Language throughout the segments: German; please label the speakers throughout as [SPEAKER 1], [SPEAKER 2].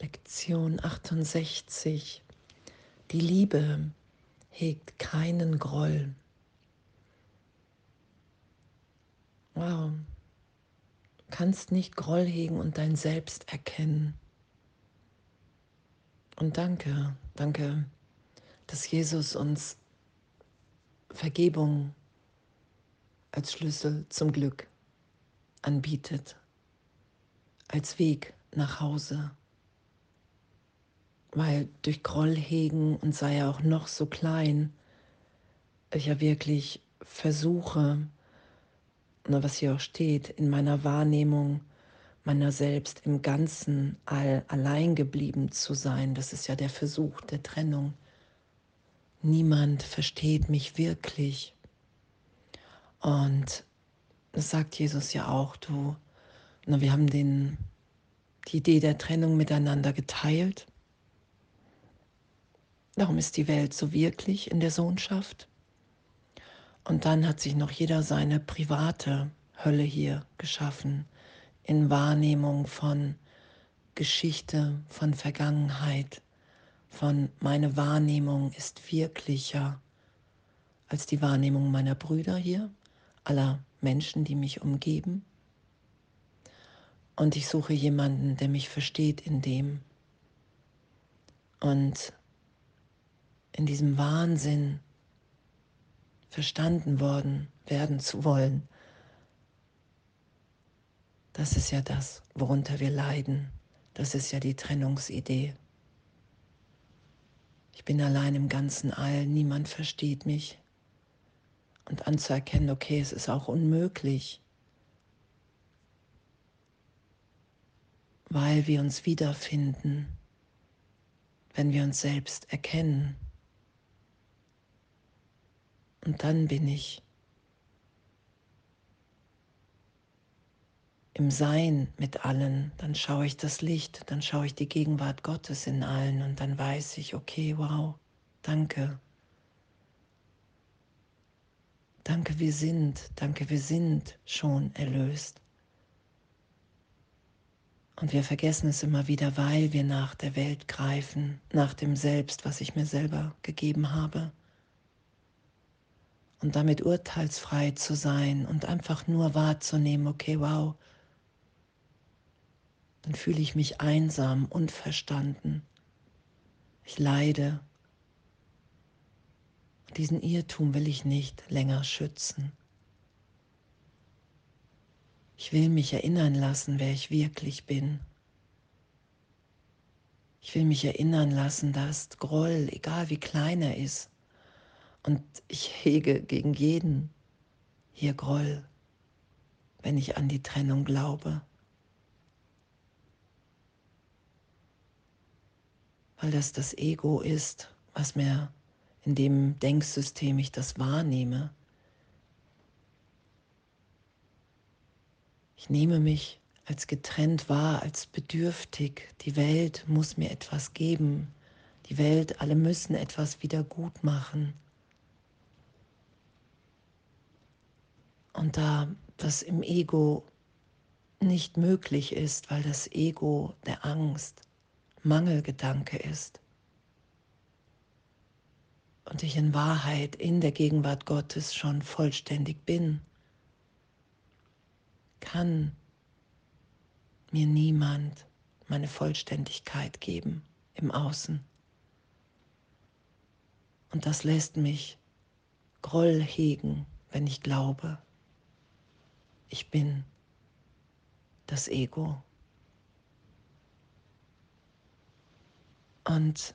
[SPEAKER 1] Lektion 68. Die Liebe hegt keinen Groll. Wow. Du kannst nicht Groll hegen und dein Selbst erkennen. Und danke, danke, dass Jesus uns Vergebung als Schlüssel zum Glück anbietet, als Weg nach Hause weil durch Groll hegen und sei er auch noch so klein, ich ja wirklich versuche, was hier auch steht, in meiner Wahrnehmung meiner selbst im Ganzen all, allein geblieben zu sein. Das ist ja der Versuch der Trennung. Niemand versteht mich wirklich. Und das sagt Jesus ja auch, du, na, wir haben den, die Idee der Trennung miteinander geteilt. Darum ist die Welt so wirklich in der Sohnschaft. Und dann hat sich noch jeder seine private Hölle hier geschaffen, in Wahrnehmung von Geschichte, von Vergangenheit, von meine Wahrnehmung ist wirklicher als die Wahrnehmung meiner Brüder hier, aller Menschen, die mich umgeben. Und ich suche jemanden, der mich versteht in dem. Und in diesem Wahnsinn verstanden worden werden zu wollen. Das ist ja das, worunter wir leiden. Das ist ja die Trennungsidee. Ich bin allein im ganzen All, niemand versteht mich. Und anzuerkennen, okay, es ist auch unmöglich, weil wir uns wiederfinden, wenn wir uns selbst erkennen. Und dann bin ich im Sein mit allen, dann schaue ich das Licht, dann schaue ich die Gegenwart Gottes in allen und dann weiß ich, okay, wow, danke. Danke, wir sind, danke, wir sind schon erlöst. Und wir vergessen es immer wieder, weil wir nach der Welt greifen, nach dem Selbst, was ich mir selber gegeben habe und damit urteilsfrei zu sein und einfach nur wahrzunehmen, okay, wow, dann fühle ich mich einsam, unverstanden. Ich leide. Diesen Irrtum will ich nicht länger schützen. Ich will mich erinnern lassen, wer ich wirklich bin. Ich will mich erinnern lassen, dass Groll, egal wie klein er ist, und ich hege gegen jeden hier Groll, wenn ich an die Trennung glaube. Weil das das Ego ist, was mir in dem Denksystem ich das wahrnehme. Ich nehme mich als getrennt wahr, als bedürftig. Die Welt muss mir etwas geben. Die Welt, alle müssen etwas wieder gut machen. Und da das im Ego nicht möglich ist, weil das Ego der Angst, Mangelgedanke ist und ich in Wahrheit in der Gegenwart Gottes schon vollständig bin, kann mir niemand meine Vollständigkeit geben im Außen. Und das lässt mich Groll hegen, wenn ich glaube, ich bin das Ego. Und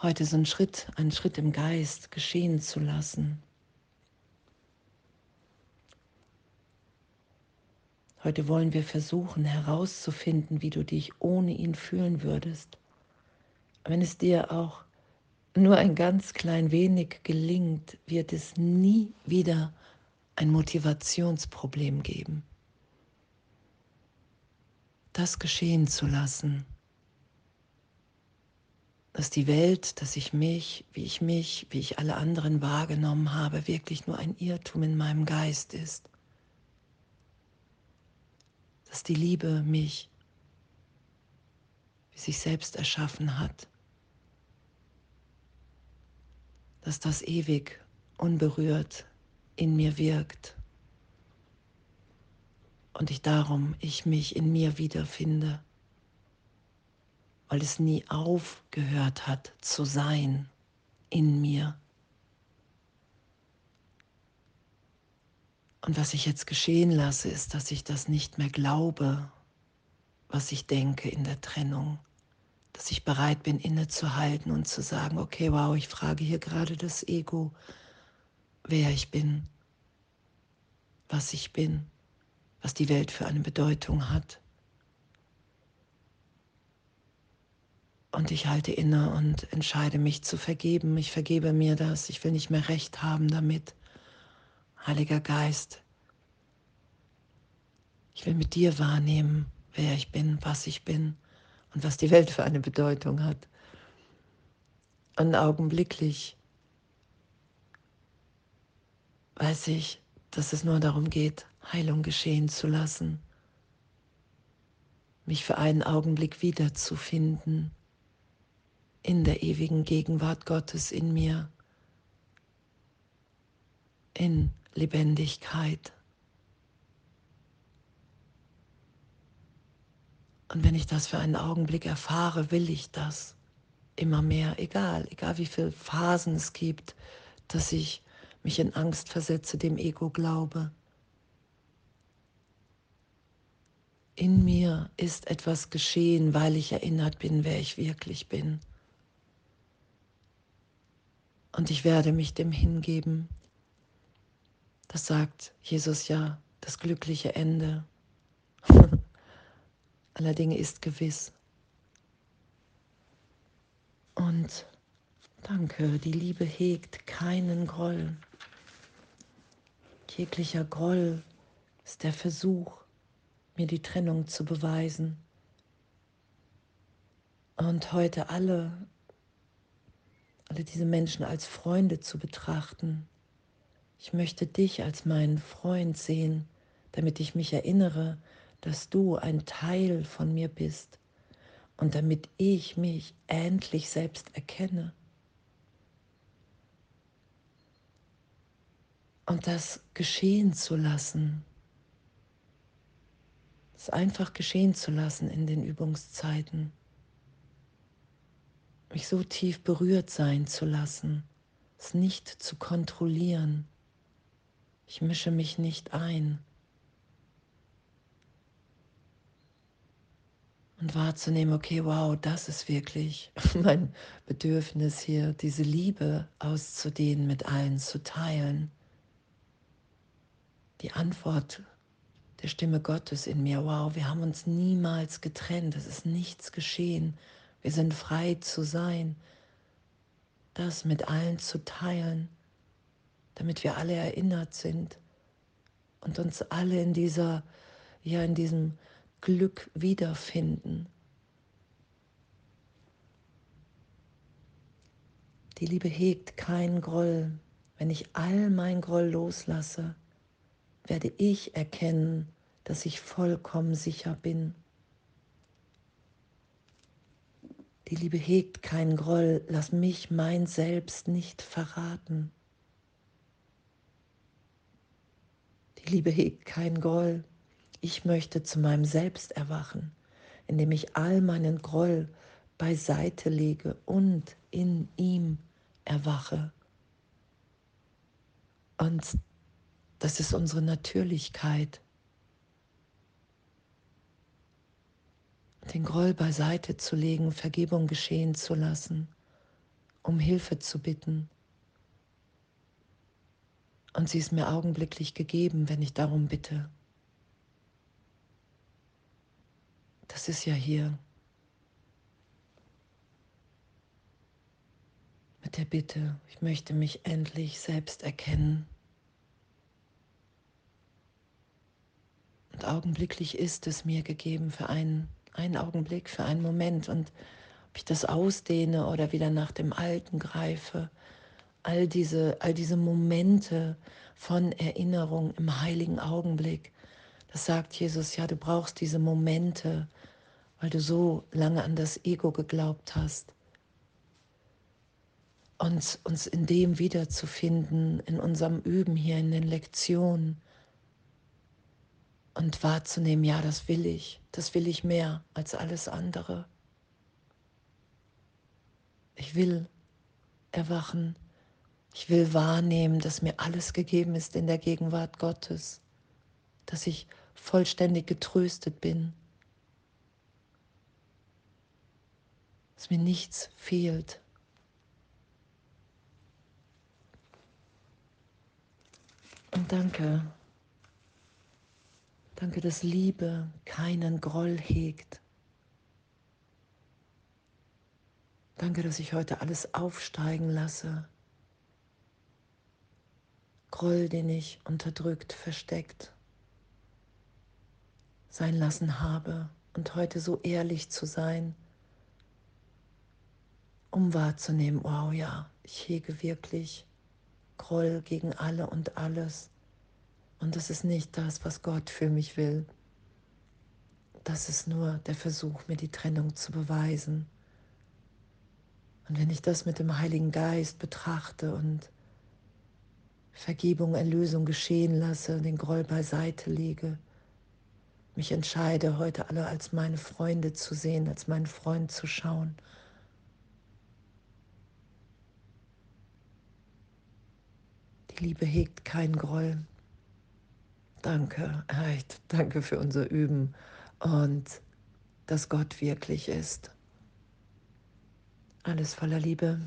[SPEAKER 1] heute so einen Schritt, einen Schritt im Geist geschehen zu lassen. Heute wollen wir versuchen herauszufinden, wie du dich ohne ihn fühlen würdest. Wenn es dir auch nur ein ganz klein wenig gelingt, wird es nie wieder ein Motivationsproblem geben. Das geschehen zu lassen, dass die Welt, dass ich mich, wie ich mich, wie ich alle anderen wahrgenommen habe, wirklich nur ein Irrtum in meinem Geist ist. Dass die Liebe mich sich selbst erschaffen hat, dass das ewig unberührt in mir wirkt und ich darum ich mich in mir wiederfinde, weil es nie aufgehört hat zu sein in mir. Und was ich jetzt geschehen lasse, ist, dass ich das nicht mehr glaube, was ich denke in der Trennung. Dass ich bereit bin, innezuhalten und zu sagen, okay, wow, ich frage hier gerade das Ego, wer ich bin, was ich bin, was die Welt für eine Bedeutung hat. Und ich halte inne und entscheide mich zu vergeben. Ich vergebe mir das. Ich will nicht mehr recht haben damit. Heiliger Geist, ich will mit dir wahrnehmen, wer ich bin, was ich bin und was die Welt für eine Bedeutung hat. Und augenblicklich weiß ich, dass es nur darum geht, Heilung geschehen zu lassen, mich für einen Augenblick wiederzufinden in der ewigen Gegenwart Gottes in mir, in Lebendigkeit. Und wenn ich das für einen Augenblick erfahre, will ich das immer mehr, egal, egal wie viele Phasen es gibt, dass ich mich in Angst versetze, dem Ego glaube. In mir ist etwas geschehen, weil ich erinnert bin, wer ich wirklich bin. Und ich werde mich dem hingeben, das sagt Jesus ja, das glückliche Ende aller Dinge ist gewiss. Und danke, die Liebe hegt keinen Groll. Jeglicher Groll ist der Versuch, mir die Trennung zu beweisen. Und heute alle, alle diese Menschen als Freunde zu betrachten, ich möchte dich als meinen Freund sehen, damit ich mich erinnere, dass du ein Teil von mir bist und damit ich mich endlich selbst erkenne. Und das geschehen zu lassen, es einfach geschehen zu lassen in den Übungszeiten, mich so tief berührt sein zu lassen, es nicht zu kontrollieren, ich mische mich nicht ein. Und wahrzunehmen, okay, wow, das ist wirklich mein Bedürfnis hier, diese Liebe auszudehnen, mit allen zu teilen. Die Antwort der Stimme Gottes in mir, wow, wir haben uns niemals getrennt, es ist nichts geschehen, wir sind frei zu sein, das mit allen zu teilen damit wir alle erinnert sind und uns alle in dieser, ja, in diesem Glück wiederfinden. Die Liebe hegt keinen Groll. Wenn ich all mein Groll loslasse, werde ich erkennen, dass ich vollkommen sicher bin. Die Liebe hegt keinen Groll. Lass mich mein Selbst nicht verraten. Die Liebe hegt kein Groll. Ich möchte zu meinem Selbst erwachen, indem ich all meinen Groll beiseite lege und in ihm erwache. Und das ist unsere Natürlichkeit. Den Groll beiseite zu legen, Vergebung geschehen zu lassen, um Hilfe zu bitten und sie ist mir augenblicklich gegeben, wenn ich darum bitte. Das ist ja hier. Mit der Bitte, ich möchte mich endlich selbst erkennen. Und augenblicklich ist es mir gegeben für einen, einen Augenblick, für einen Moment. Und ob ich das ausdehne oder wieder nach dem Alten greife, all diese, all diese Momente von Erinnerung im heiligen Augenblick. Das sagt Jesus, ja, du brauchst diese Momente, weil du so lange an das Ego geglaubt hast. Uns, uns in dem wiederzufinden, in unserem Üben hier, in den Lektionen und wahrzunehmen, ja, das will ich, das will ich mehr als alles andere. Ich will erwachen, ich will wahrnehmen, dass mir alles gegeben ist in der Gegenwart Gottes, dass ich vollständig getröstet bin, dass mir nichts fehlt. Und danke, danke, dass Liebe keinen Groll hegt. Danke, dass ich heute alles aufsteigen lasse. Groll, den ich unterdrückt, versteckt sein lassen habe und heute so ehrlich zu sein, um wahrzunehmen, wow, ja, ich hege wirklich Groll gegen alle und alles. Und das ist nicht das, was Gott für mich will. Das ist nur der Versuch, mir die Trennung zu beweisen. Und wenn ich das mit dem Heiligen Geist betrachte und Vergebung, Erlösung geschehen lasse, den Groll beiseite lege, mich entscheide, heute alle als meine Freunde zu sehen, als meinen Freund zu schauen. Die Liebe hegt keinen Groll. Danke, echt, danke für unser Üben und dass Gott wirklich ist. Alles voller Liebe.